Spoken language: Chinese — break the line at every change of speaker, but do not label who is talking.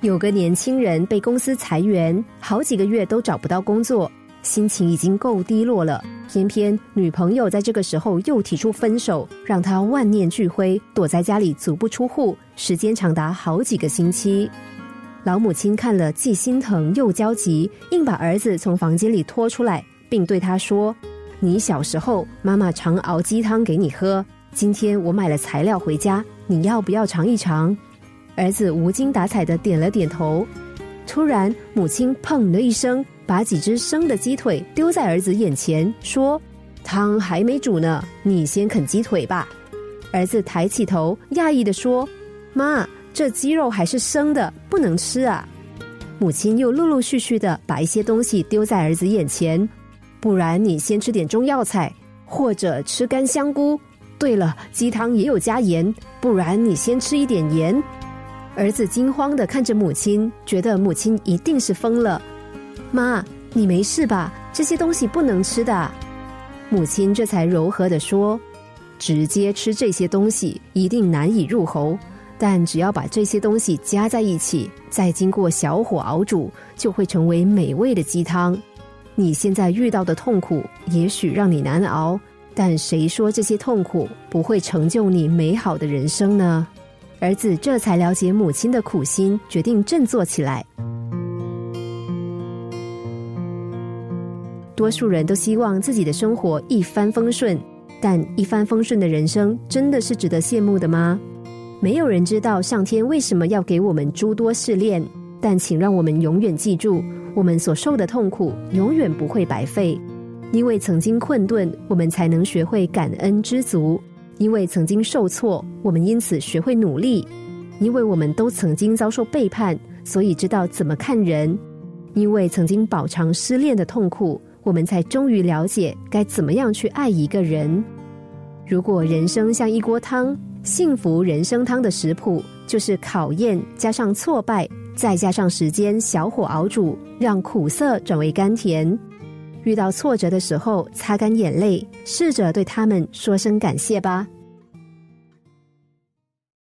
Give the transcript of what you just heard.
有个年轻人被公司裁员，好几个月都找不到工作，心情已经够低落了。偏偏女朋友在这个时候又提出分手，让他万念俱灰，躲在家里足不出户，时间长达好几个星期。老母亲看了，既心疼又焦急，硬把儿子从房间里拖出来，并对他说：“你小时候，妈妈常熬鸡汤给你喝。今天我买了材料回家，你要不要尝一尝？”儿子无精打采的点了点头。突然，母亲砰的一声。把几只生的鸡腿丢在儿子眼前，说：“汤还没煮呢，你先啃鸡腿吧。”儿子抬起头，讶异的说：“妈，这鸡肉还是生的，不能吃啊！”母亲又陆陆续续的把一些东西丢在儿子眼前，不然你先吃点中药材，或者吃干香菇。对了，鸡汤也有加盐，不然你先吃一点盐。儿子惊慌的看着母亲，觉得母亲一定是疯了。妈，你没事吧？这些东西不能吃的。母亲这才柔和的说：“直接吃这些东西一定难以入喉，但只要把这些东西加在一起，再经过小火熬煮，就会成为美味的鸡汤。你现在遇到的痛苦也许让你难熬，但谁说这些痛苦不会成就你美好的人生呢？”儿子这才了解母亲的苦心，决定振作起来。多数人都希望自己的生活一帆风顺，但一帆风顺的人生真的是值得羡慕的吗？没有人知道上天为什么要给我们诸多试炼，但请让我们永远记住，我们所受的痛苦永远不会白费。因为曾经困顿，我们才能学会感恩知足；因为曾经受挫，我们因此学会努力；因为我们都曾经遭受背叛，所以知道怎么看人；因为曾经饱尝失恋的痛苦。我们才终于了解该怎么样去爱一个人。如果人生像一锅汤，幸福人生汤的食谱就是考验加上挫败，再加上时间小火熬煮，让苦涩转为甘甜。遇到挫折的时候，擦干眼泪，试着对他们说声感谢吧。